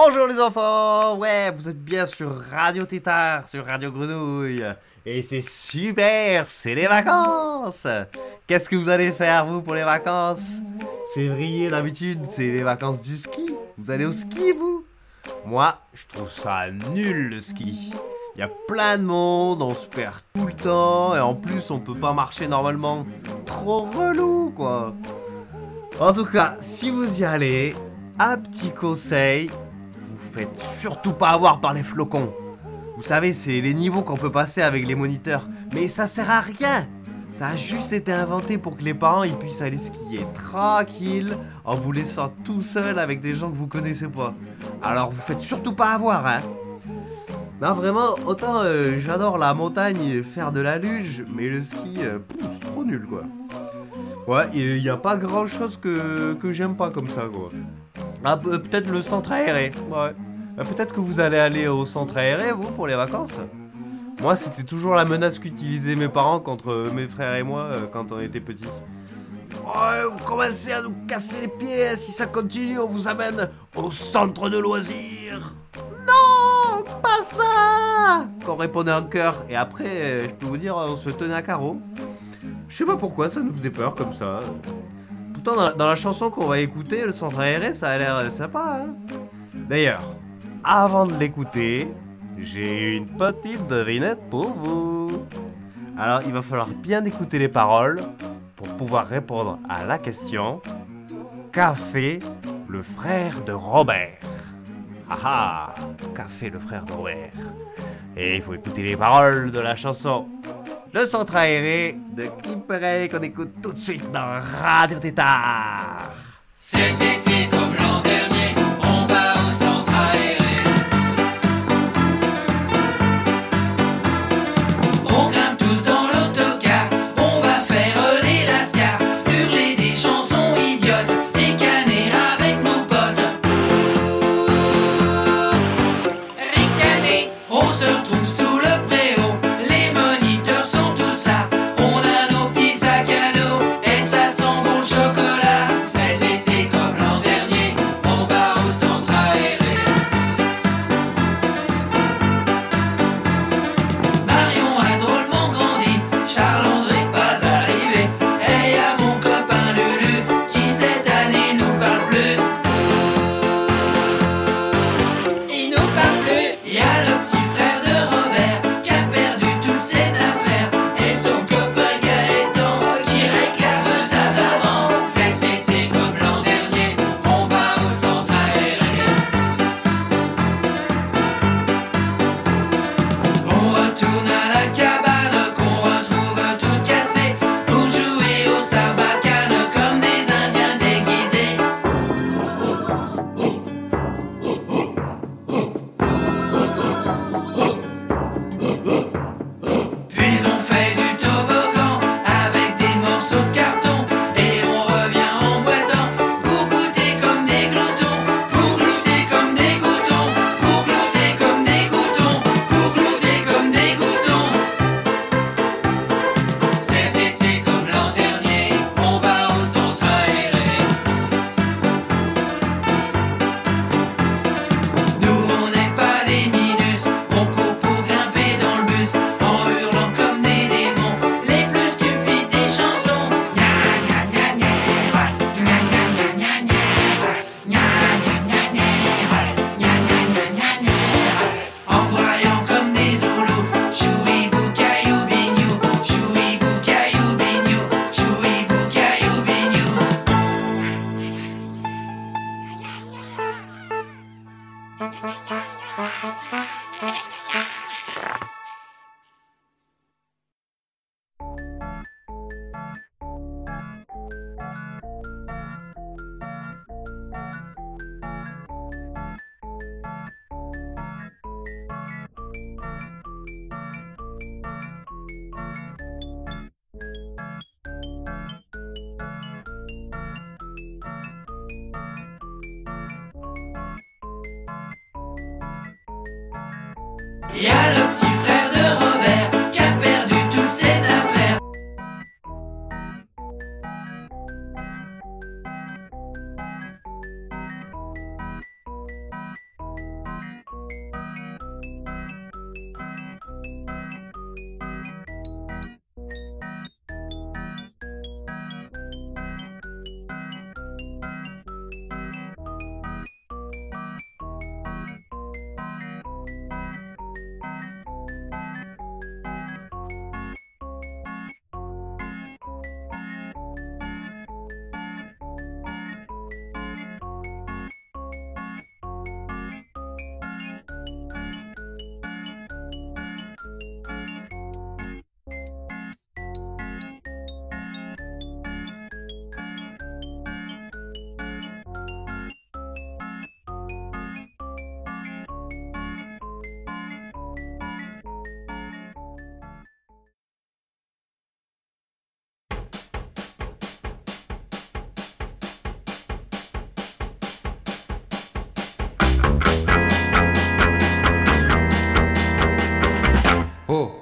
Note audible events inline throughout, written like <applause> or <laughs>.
Bonjour les enfants Ouais, vous êtes bien sur Radio Tétard, sur Radio Grenouille. Et c'est super, c'est les vacances Qu'est-ce que vous allez faire vous pour les vacances? Février d'habitude, c'est les vacances du ski. Vous allez au ski vous? Moi, je trouve ça nul le ski. Il y a plein de monde, on se perd tout le temps, et en plus on peut pas marcher normalement. Trop relou quoi En tout cas, si vous y allez, un petit conseil, vous faites surtout pas avoir par les flocons. Vous savez, c'est les niveaux qu'on peut passer avec les moniteurs. Mais ça sert à rien. Ça a juste été inventé pour que les parents ils puissent aller skier tranquille en vous laissant tout seul avec des gens que vous connaissez pas. Alors vous faites surtout pas avoir, hein. Non vraiment, autant euh, j'adore la montagne, faire de la luge, mais le ski, euh, c'est trop nul quoi. Ouais, il y a pas grand chose que, que j'aime pas comme ça quoi. Ah, pe- peut-être le centre aéré. Ouais. Euh, Peut-être que vous allez aller au centre aéré, vous, pour les vacances Moi, c'était toujours la menace qu'utilisaient mes parents contre mes frères et moi euh, quand on était petits. Ouais, vous commencez à nous casser les pieds. Si ça continue, on vous amène au centre de loisirs. Non, pas ça Qu'on répondait en chœur. Et après, euh, je peux vous dire, on se tenait à carreau. Je sais pas pourquoi, ça nous faisait peur comme ça. Pourtant, dans la, dans la chanson qu'on va écouter, le centre aéré, ça a l'air euh, sympa. Hein D'ailleurs, avant de l'écouter, j'ai une petite devinette pour vous. Alors, il va falloir bien écouter les paroles pour pouvoir répondre à la question Qu'a fait le frère de Robert? Ah ah Qu'a fait le frère de Robert? Et il faut écouter les paroles de la chanson Le centre aéré de Clipperey qu'on écoute tout de suite dans Radio Tétard.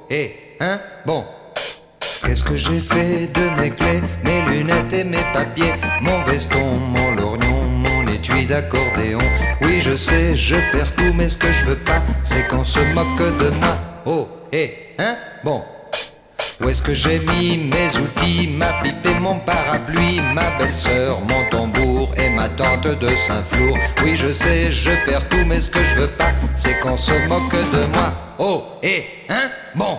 Hé, hein Bon. Qu'est-ce que j'ai fait de mes clés, mes lunettes et mes papiers, mon veston, mon lorgnon, mon étui d'accordéon Oui, je sais, je perds tout, mais ce que je veux pas, c'est qu'on se moque de moi. Oh, hé, hein Bon. Où est-ce que j'ai mis mes outils, ma pipe et mon parapluie, ma belle-sœur, mon tambour et ma tante de Saint-Flour Oui, je sais, je perds tout, mais ce que je veux pas, c'est qu'on se moque de moi. Oh, hé, hein Bon.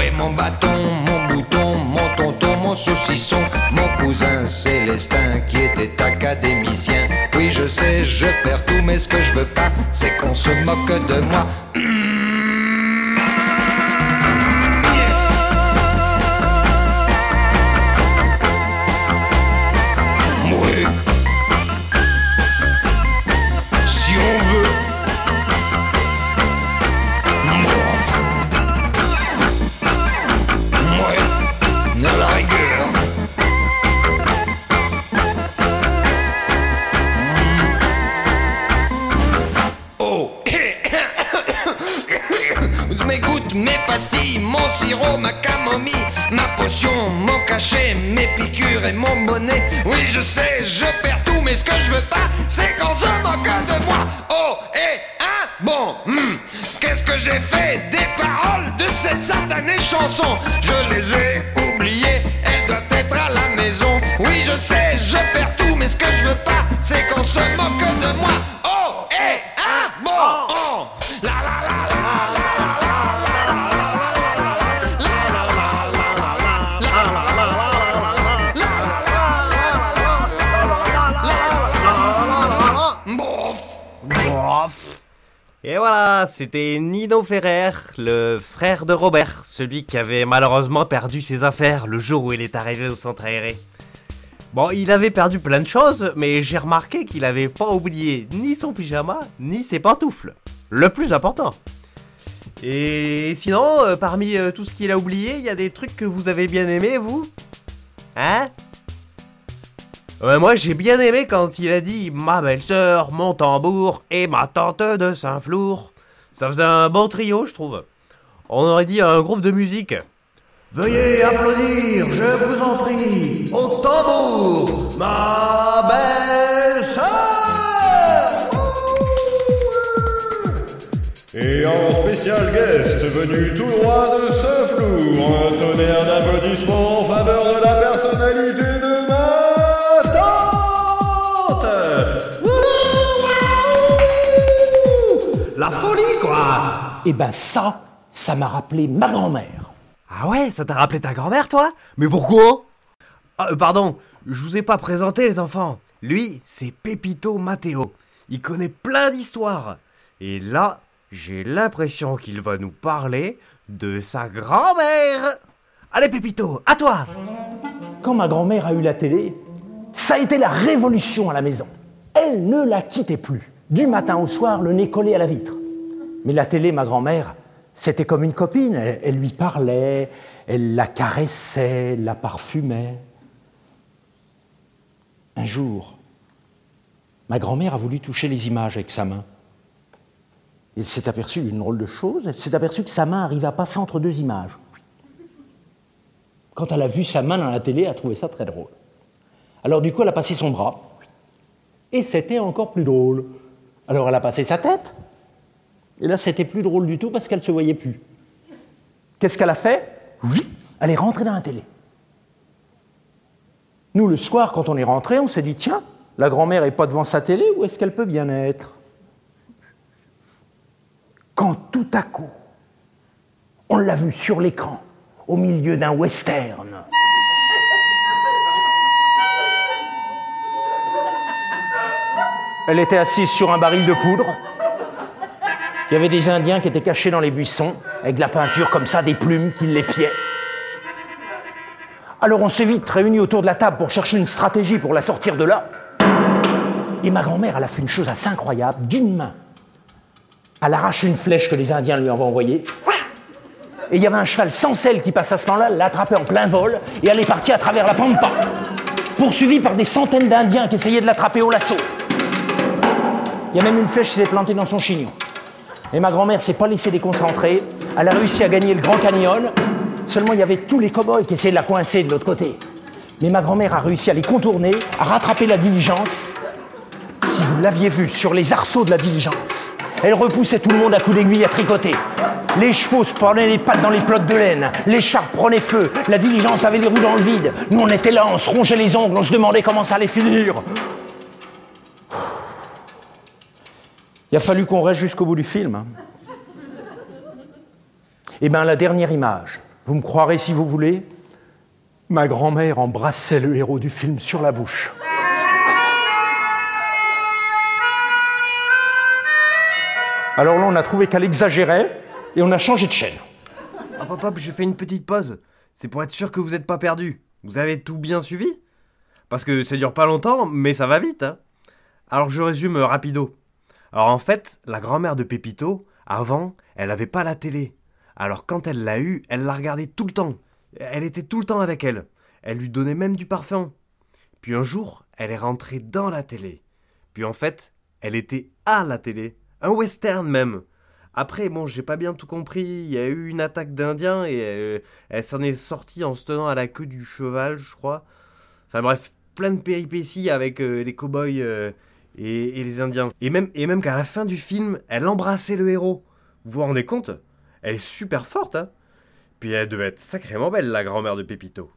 Est mon bâton, mon bouton, mon tonton, mon saucisson, mon cousin Célestin qui était académicien Oui, je sais, je perds tout, mais ce que je veux pas, c'est qu'on se moque de moi. Ouais. <clears throat> Oh. Mes gouttes, mes pastilles, mon sirop, ma camomille, ma potion, mon cachet, mes piqûres et mon bonnet. Oui, je sais, je perds tout, mais ce que je veux pas, c'est qu'on se moque de moi. Oh, et hein, bon, hmm, qu'est-ce que j'ai fait des paroles de cette satanée chanson? Je les ai oubliées, elles doivent être à la maison. Oui, je sais, je perds tout, mais ce que je veux pas, c'est qu'on se moque de moi. Et voilà, c'était Nino Ferrer, le frère de Robert, celui qui avait malheureusement perdu ses affaires le jour où il est arrivé au centre aéré. Bon, il avait perdu plein de choses, mais j'ai remarqué qu'il avait pas oublié ni son pyjama, ni ses pantoufles. Le plus important. Et sinon, euh, parmi euh, tout ce qu'il a oublié, il y a des trucs que vous avez bien aimé, vous? Hein? Ouais, moi j'ai bien aimé quand il a dit ma belle-sœur, mon tambour et ma tante de Saint-Flour. Ça faisait un bon trio, je trouve. On aurait dit un groupe de musique. Veuillez applaudir, je vous en prie, au tambour, ma belle-sœur Et en spécial guest venu tout droit de Saint-Flour, un tonnerre d'applaudissements en faveur de la personnalité de ma tante. Wouhou La folie, quoi. Eh ben ça, ça m'a rappelé ma grand-mère. Ah ouais, ça t'a rappelé ta grand-mère, toi? Mais pourquoi? Ah, euh, pardon, je vous ai pas présenté, les enfants. Lui, c'est Pepito Matteo. Il connaît plein d'histoires. Et là, j'ai l'impression qu'il va nous parler de sa grand-mère. Allez, Pepito, à toi Quand ma grand-mère a eu la télé, ça a été la révolution à la maison. Elle ne la quittait plus. Du matin au soir, le nez collé à la vitre. Mais la télé, ma grand-mère, c'était comme une copine. Elle, elle lui parlait, elle la caressait, la parfumait. Un jour, ma grand-mère a voulu toucher les images avec sa main. Elle s'est aperçue d'une drôle de chose, elle s'est aperçue que sa main arrivait à passer entre deux images. Quand elle a vu sa main dans la télé, elle a trouvé ça très drôle. Alors du coup, elle a passé son bras, et c'était encore plus drôle. Alors elle a passé sa tête, et là c'était plus drôle du tout parce qu'elle ne se voyait plus. Qu'est-ce qu'elle a fait? Oui, elle est rentrée dans la télé. Nous, le soir, quand on est rentré, on s'est dit, tiens, la grand-mère n'est pas devant sa télé, où est-ce qu'elle peut bien être? Quand tout à coup, on l'a vue sur l'écran, au milieu d'un western. Elle était assise sur un baril de poudre. Il y avait des Indiens qui étaient cachés dans les buissons, avec de la peinture comme ça, des plumes qui l'épiaient. Alors on s'est vite réunis autour de la table pour chercher une stratégie pour la sortir de là. Et ma grand-mère, elle a fait une chose assez incroyable. D'une main, elle arrache une flèche que les Indiens lui avaient envoyée. Et il y avait un cheval sans selle qui passe à ce moment-là, l'a attrapé en plein vol, et elle est partie à travers la pampa, poursuivie par des centaines d'Indiens qui essayaient de l'attraper au lasso. Il y a même une flèche qui s'est plantée dans son chignon. Et ma grand-mère s'est pas laissée déconcentrer. Elle a réussi à gagner le Grand Canyon. Seulement, il y avait tous les cow-boys qui essayaient de la coincer de l'autre côté. Mais ma grand-mère a réussi à les contourner, à rattraper la diligence. Si vous l'aviez vue sur les arceaux de la diligence, elle repoussait tout le monde à coups d'aiguille à tricoter. Les chevaux se prenaient les pattes dans les plottes de laine, les chars prenaient feu, la diligence avait les roues dans le vide. Nous, on était là, on se rongeait les ongles, on se demandait comment ça allait finir. Il a fallu qu'on reste jusqu'au bout du film. hein. Eh bien, la dernière image, vous me croirez si vous voulez, ma grand-mère embrassait le héros du film sur la bouche. Alors là, on a trouvé qu'elle exagérait et on a changé de chaîne. Hop hop hop, je fais une petite pause. C'est pour être sûr que vous n'êtes pas perdu. Vous avez tout bien suivi? Parce que ça dure pas longtemps, mais ça va vite. Hein Alors je résume euh, rapido. Alors en fait, la grand-mère de Pépito, avant, elle n'avait pas la télé. Alors quand elle l'a eue, elle la regardait tout le temps. Elle était tout le temps avec elle. Elle lui donnait même du parfum. Puis un jour, elle est rentrée dans la télé. Puis en fait, elle était à la télé. Un western même. Après, bon, j'ai pas bien tout compris. Il y a eu une attaque d'Indiens et euh, elle s'en est sortie en se tenant à la queue du cheval, je crois. Enfin bref, plein de péripéties avec euh, les cow-boys euh, et, et les Indiens. Et même, et même qu'à la fin du film, elle embrassait le héros. Vous vous rendez compte? Elle est super forte, hein Puis elle devait être sacrément belle, la grand-mère de Pépito.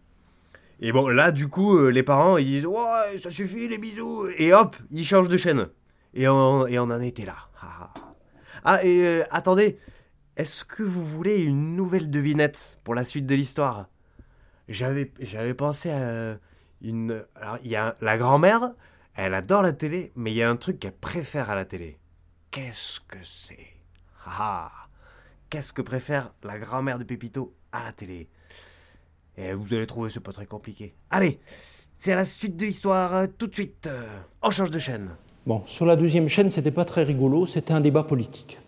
Et bon, là, du coup, euh, les parents, ils disent Ouais, ça suffit, les bisous Et hop, ils changent de chaîne. Et on, et on en était là. Ah, et euh, attendez, est-ce que vous voulez une nouvelle devinette pour la suite de l'histoire? J'avais j'avais pensé à une. Alors, il y a la grand-mère, elle adore la télé, mais il y a un truc qu'elle préfère à la télé. Qu'est-ce que c'est? Ah Qu'est-ce que préfère la grand-mère de Pépito à la télé? Et vous allez trouver, c'est pas très compliqué. Allez, c'est à la suite de l'histoire, euh, tout de suite. euh, on change de chaîne. Bon, sur la deuxième chaîne, c'était pas très rigolo, c'était un débat politique.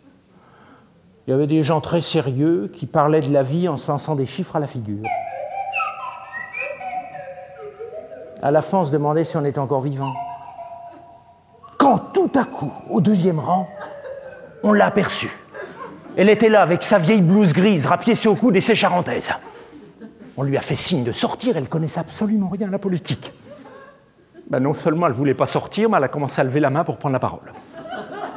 Il y avait des gens très sérieux qui parlaient de la vie en se lançant des chiffres à la figure. À la fin, on se demandait si on était encore vivant. Quand tout à coup, au deuxième rang, on l'a aperçue. Elle était là avec sa vieille blouse grise, rapiécée au coude et ses charentaises. On lui a fait signe de sortir, elle connaissait absolument rien à la politique. Ben non seulement elle voulait pas sortir, mais elle a commencé à lever la main pour prendre la parole.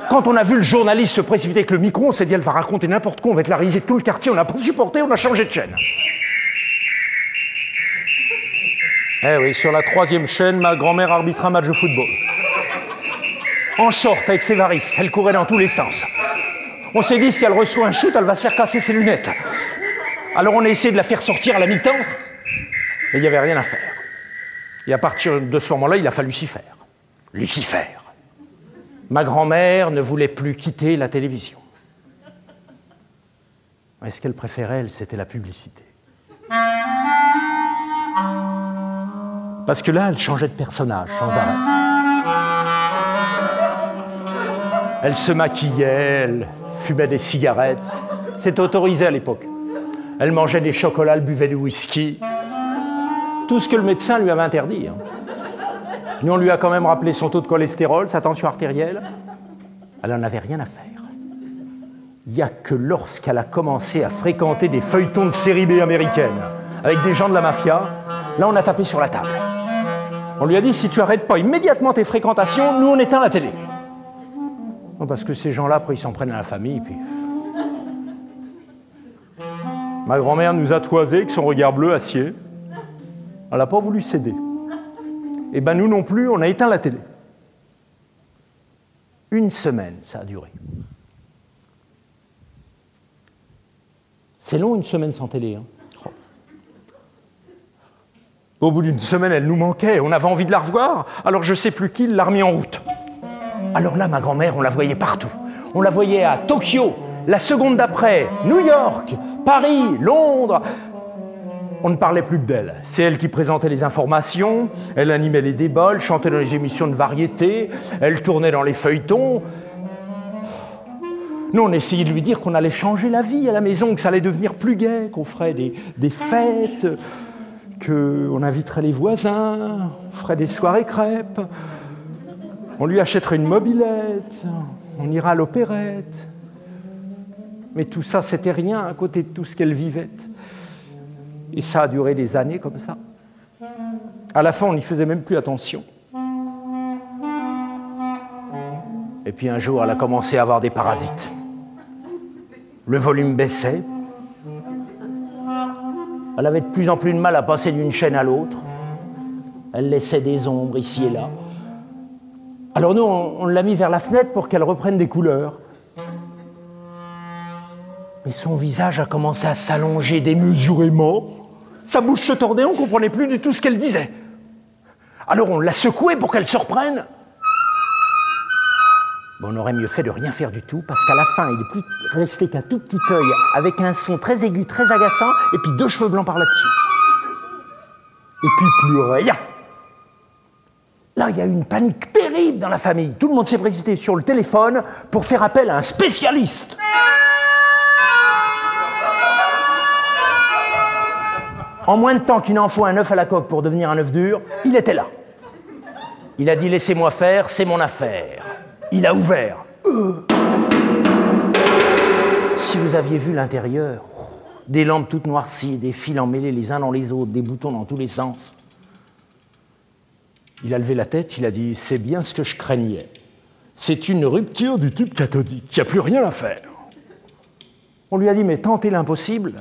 Quand on a vu le journaliste se précipiter avec le micro, on s'est dit elle va raconter n'importe quoi, on va être la risée de tout le quartier, on n'a pas supporté, on a changé de chaîne. Eh oui, sur la troisième chaîne, ma grand-mère arbitre un match de football. En short, avec ses varices, elle courait dans tous les sens. On s'est dit si elle reçoit un shoot, elle va se faire casser ses lunettes. Alors on a essayé de la faire sortir à la mi-temps, mais il n'y avait rien à faire. Et à partir de ce moment-là, il a fallu s'y faire. Lucifer. Ma grand-mère ne voulait plus quitter la télévision. Et ce qu'elle préférait, elle, c'était la publicité. Parce que là, elle changeait de personnage sans arrêt. Elle se maquillait, fumait des cigarettes. C'était autorisé à l'époque. Elle mangeait des chocolats, elle buvait du whisky. Tout ce que le médecin lui avait interdit. hein. Nous, on lui a quand même rappelé son taux de cholestérol, sa tension artérielle. Elle n'en avait rien à faire. Il n'y a que lorsqu'elle a commencé à fréquenter des feuilletons de série B américaines, avec des gens de la mafia, là on a tapé sur la table. On lui a dit si tu arrêtes pas immédiatement tes fréquentations, nous on éteint la télé. Parce que ces gens-là, après, ils s'en prennent à la famille, puis. Ma grand-mère nous a toisés avec son regard bleu acier. Elle n'a pas voulu céder. Et ben nous non plus, on a éteint la télé. Une semaine, ça a duré. C'est long une semaine sans télé. Hein. Au bout d'une semaine, elle nous manquait, on avait envie de la revoir, alors je sais plus qui l'a remis en route. Alors là, ma grand-mère, on la voyait partout. On la voyait à Tokyo, la seconde d'après, New York, Paris, Londres. On ne parlait plus que d'elle. C'est elle qui présentait les informations, elle animait les débats, elle chantait dans les émissions de variété, elle tournait dans les feuilletons. Nous, on essayait de lui dire qu'on allait changer la vie à la maison, que ça allait devenir plus gai, qu'on ferait des, des fêtes, qu'on inviterait les voisins, on ferait des soirées crêpes, on lui achèterait une mobilette, on ira à l'opérette. Mais tout ça, c'était rien à côté de tout ce qu'elle vivait. Et ça a duré des années comme ça. À la fin, on n'y faisait même plus attention. Et puis un jour, elle a commencé à avoir des parasites. Le volume baissait. Elle avait de plus en plus de mal à passer d'une chaîne à l'autre. Elle laissait des ombres ici et là. Alors nous, on, l'a mis vers la fenêtre pour qu'elle reprenne des couleurs. Mais son visage a commencé à s'allonger démesurément. Sa bouche se tordait, on ne comprenait plus du tout ce qu'elle disait. Alors on l'a secouée pour qu'elle se reprenne. On aurait mieux fait de rien faire du tout, parce qu'à la fin, il n'est plus resté qu'un tout petit œil avec un son très aigu, très agaçant, et puis deux cheveux blancs par là-dessus. Et puis plus rien. Là, il y a eu une panique terrible dans la famille. Tout le monde s'est précipité sur le téléphone pour faire appel à un spécialiste. En moins de temps qu'il n'en faut un œuf à la coque pour devenir un œuf dur, il était là. Il a dit laissez-moi faire, c'est mon affaire. Il a ouvert. Si vous aviez vu l'intérieur, des lampes toutes noircies, des fils emmêlés les uns dans les autres, des boutons dans tous les sens. Il a levé la tête, il a dit C'est bien ce que je craignais. C'est une rupture du tube cathodique, il n'y a plus rien à faire. On lui a dit Mais tentez l'impossible.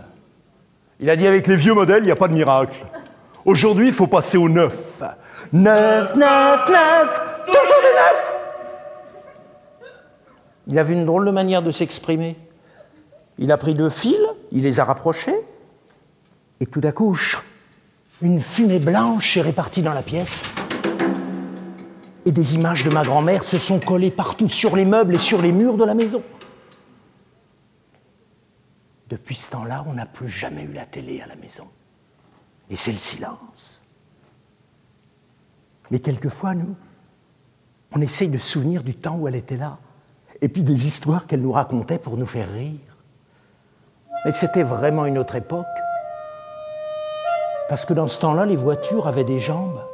Il a dit Avec les vieux modèles, il n'y a pas de miracle. Aujourd'hui, il faut passer au neuf. Neuf, neuf, neuf, toujours du neuf. Il avait une drôle de manière de s'exprimer. Il a pris deux fils, il les a rapprochés, et tout à coup, une fumée blanche est répartie dans la pièce. Et des images de ma grand-mère se sont collées partout sur les meubles et sur les murs de la maison. Depuis ce temps-là, on n'a plus jamais eu la télé à la maison. Et c'est le silence. Mais quelquefois, nous, on essaye de se souvenir du temps où elle était là, et puis des histoires qu'elle nous racontait pour nous faire rire. Mais c'était vraiment une autre époque. Parce que dans ce temps-là, les voitures avaient des jambes.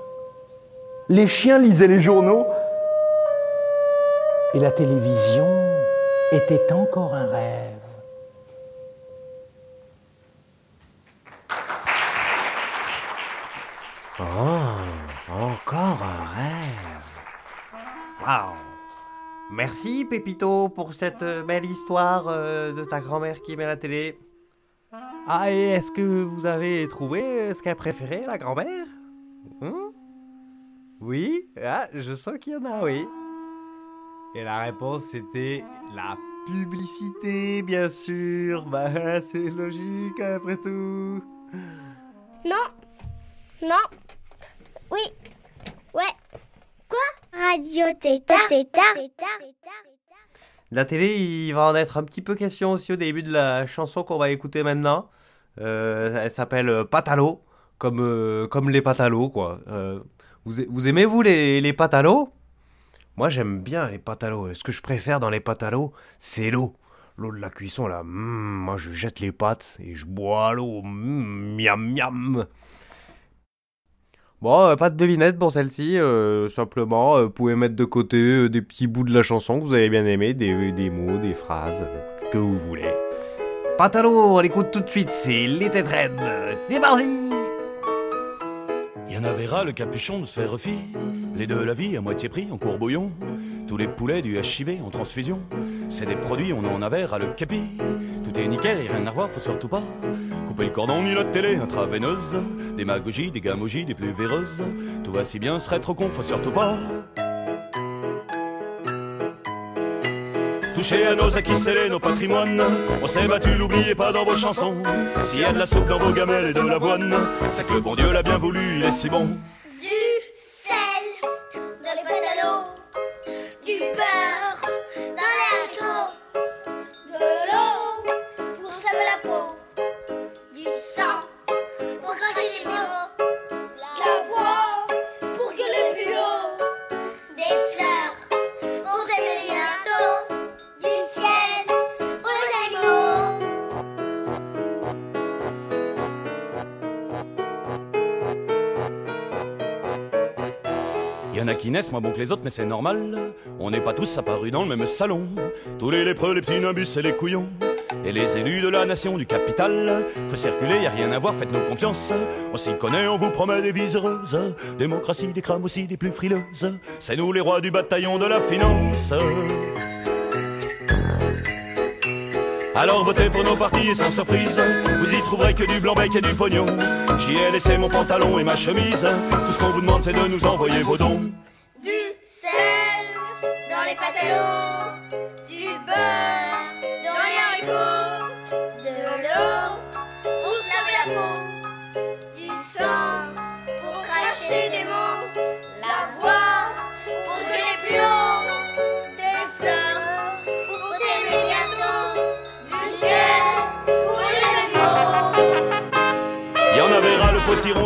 Les chiens lisaient les journaux. Et la télévision était encore un rêve. Oh, encore un rêve. Waouh. Merci Pépito pour cette euh, belle histoire euh, de ta grand-mère qui aimait la télé. Ah, et est-ce que vous avez trouvé euh, ce qu'elle préférait, la grand-mère? Oui Ah, je sens qu'il y en a, oui. Et la réponse c'était la publicité, bien sûr. Bah, <laughs> c'est logique après tout. Non. Non. Oui. Ouais. Quoi? Radio Tétard. Tétard. La télé, il va en être un petit peu question aussi au début de la chanson qu'on va écouter maintenant. Euh, elle s'appelle Patalo, comme, euh, comme les patalos, quoi. Euh, vous, aimez, vous, les, les patalos Moi, j'aime bien les patalos. Ce que je préfère dans les patalos, c'est l'eau. L'eau de la cuisson, là. mm, moi, je jette les pâtes et je bois l'eau. mm, miam, miam. Bon, euh, pas de devinette pour celle-ci, euh, simplement, euh, vous pouvez mettre de côté des petits bouts de la chanson que vous avez bien aimé, des, des mots, des phrases, que vous voulez. Patalo, on l'écoute tout de suite, c'est les têtes raides. C'est parti Y en avait le capuchon de se faire. Les deux la vie à moitié pris en courbouillon. Tous les poulets du HIV en transfusion. C'est des produits, on en avait ras le capi. Tout est nickel et rien à revoir, faut surtout pas. Couper le cordon ni la télé intraveineuse. Démagogie, des gamogies, des plus véreuses. Tout va si bien, serait trop con, faut surtout pas. Touchez à nos acquis scellés, nos patrimoines. On s'est battu, l'oubliez pas dans vos chansons. S'il y a de la soupe dans vos gamelles et de l'avoine, c'est que le bon Dieu l'a bien voulu, il est si bon. Y en a qui naissent moins bons que les autres, mais c'est normal. On n'est pas tous apparus dans le même salon. Tous les lépreux, les petits nimbus et les couillons. Et les élus de la nation du capital. Faut circuler, y a rien à voir, faites-nous confiance. On s'y connaît, on vous promet des vies heureuses. Démocratie, des crâmes aussi, des plus frileuses. C'est nous les rois du bataillon de la finance. Alors votez pour nos partis et sans surprise, vous y trouverez que du blanc-bec et du pognon. J'y ai laissé mon pantalon et ma chemise. Tout ce qu'on vous demande, c'est de nous envoyer vos dons.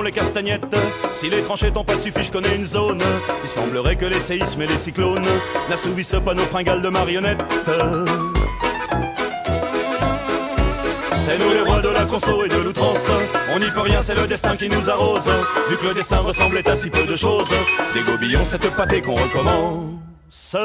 Les castagnettes. Si les tranchées t'ont pas suffi, je connais une zone. Il semblerait que les séismes et les cyclones n'assouvissent pas nos fringales de marionnettes. C'est nous les rois de la conso et de l'outrance. On n'y peut rien, c'est le destin qui nous arrose. Vu que le destin ressemblait à si peu de choses, des gobillons, cette pâtée qu'on recommence.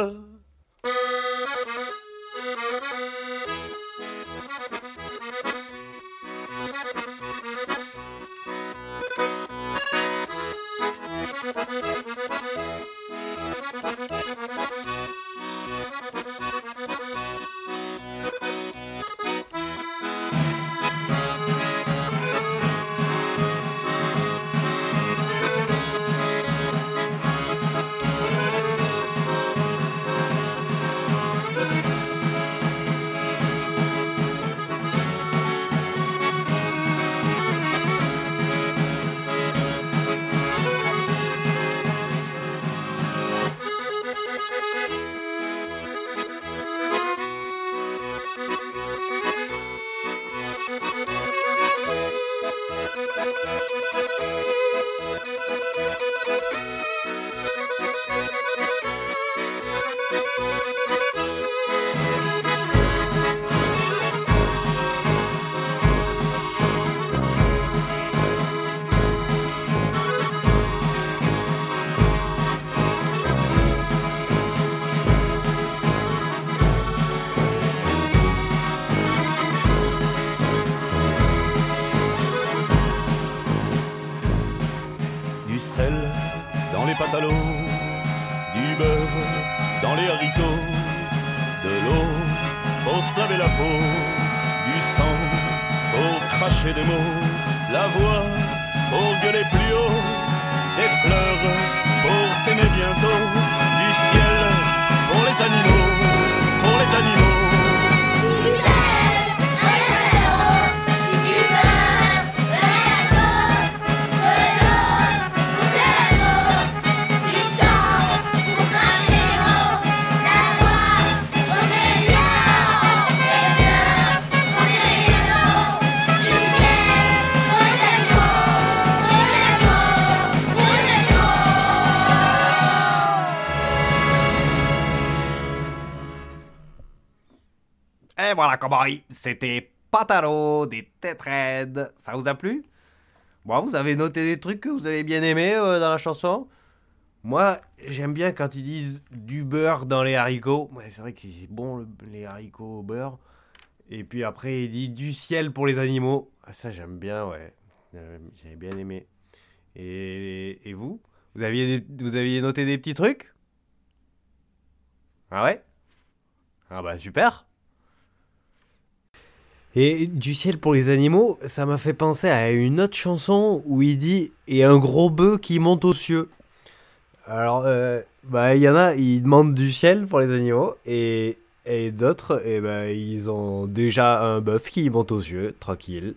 C'était Pataro des têtes raides. Ça vous a plu? Bon, vous avez noté des trucs que vous avez bien aimés euh, dans la chanson? Moi, j'aime bien quand ils disent du beurre dans les haricots. Ouais, c'est vrai que c'est bon le- les haricots au beurre. Et puis après, il dit du ciel pour les animaux. Ah, ça, j'aime bien, ouais. J'avais bien aimé. Et, vous? Vous aviez, vous aviez noté des petits trucs? Ah ouais? Ah bah super et du ciel pour les animaux, ça m'a fait penser à une autre chanson où il dit et un gros bœuf qui monte aux cieux. Alors, euh, bah il y en a, ils demandent du ciel pour les animaux et, et d'autres, et ben ils ont déjà un bœuf qui monte aux cieux, tranquille.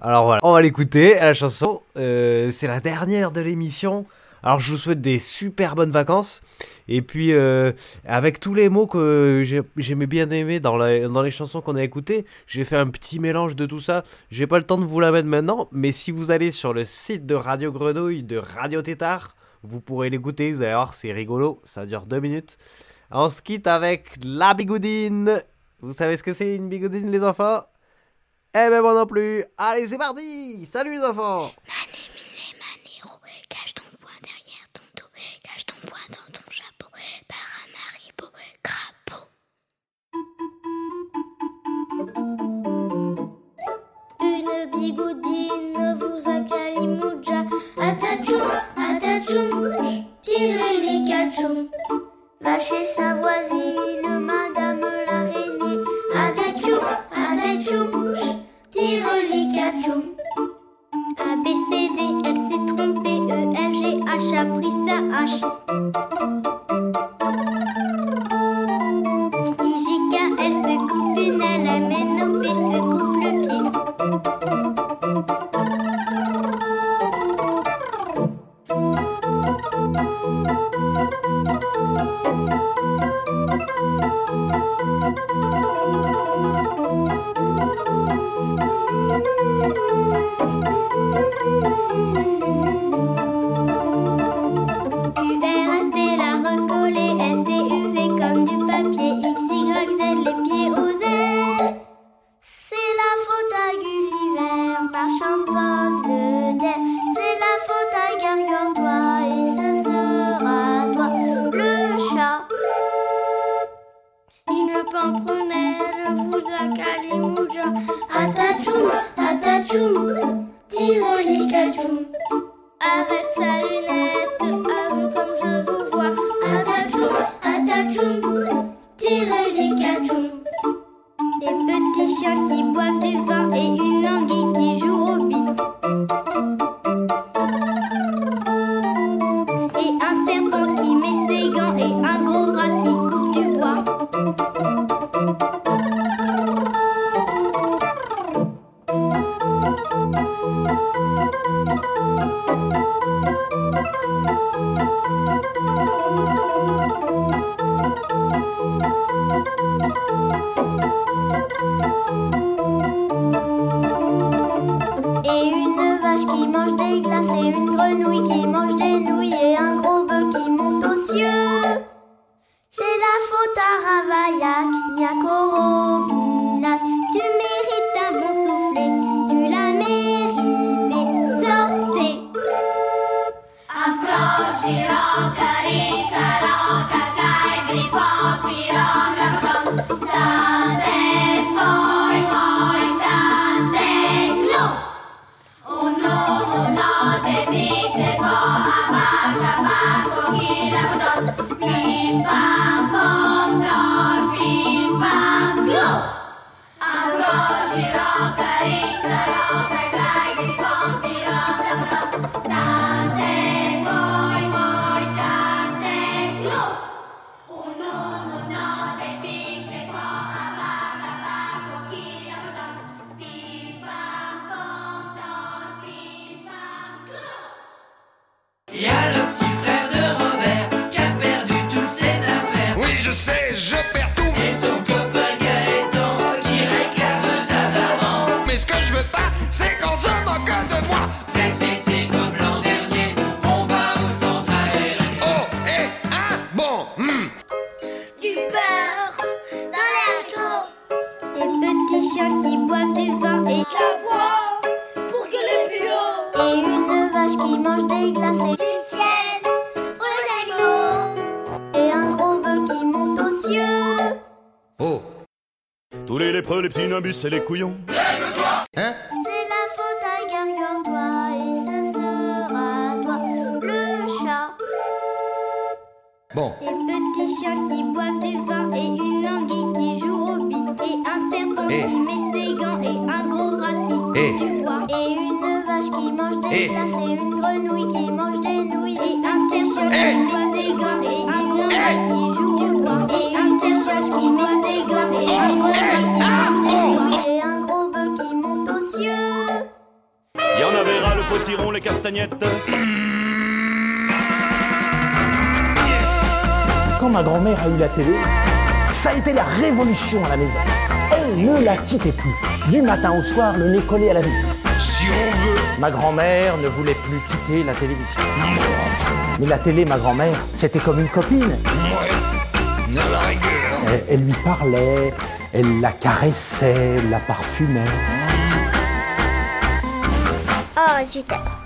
Alors voilà, on va l'écouter la chanson. Euh, c'est la dernière de l'émission. Alors je vous souhaite des super bonnes vacances. Et puis euh, avec tous les mots que j'ai- j'aimais bien aimer dans, dans les chansons qu'on a écoutées, j'ai fait un petit mélange de tout ça. J'ai pas le temps de vous la mettre maintenant, mais si vous allez sur le site de Radio Grenouille, de Radio Tétard, vous pourrez l'écouter. Vous allez voir, c'est rigolo. Ça dure deux minutes. On se quitte avec la bigoudine. Vous savez ce que c'est une bigoudine, les enfants? Eh ben moi non plus. Allez, c'est parti. Salut les enfants. Manero, cache les petits nimbus et les couillons. hein C'est la faute à Gargantua et ce sera toi, le chat. Bon, Des petits chiens qui boivent du vin et une anguille qui joue au bit et un serpent Eh. qui met ses gants et un gros rat qui coupe Eh. du bois et une vache qui mange des Eh. glaces et une grenouille qui mange des nouilles et un serpent Eh. qui met ses gants et une anguille qui joue du bois et un serpent qui met ses Quand ma grand-mère a eu la télé, ça a été la révolution à la maison. Elle ne la quittait plus. Du matin au soir, le nez collé à la vitre. si on veut. Ma grand-mère ne voulait plus quitter la télévision. Mais la télé, ma grand-mère, c'était comme une copine. Ouais, à la rigueur. Elle, elle lui parlait, elle la caressait, la parfumait. Oh, super.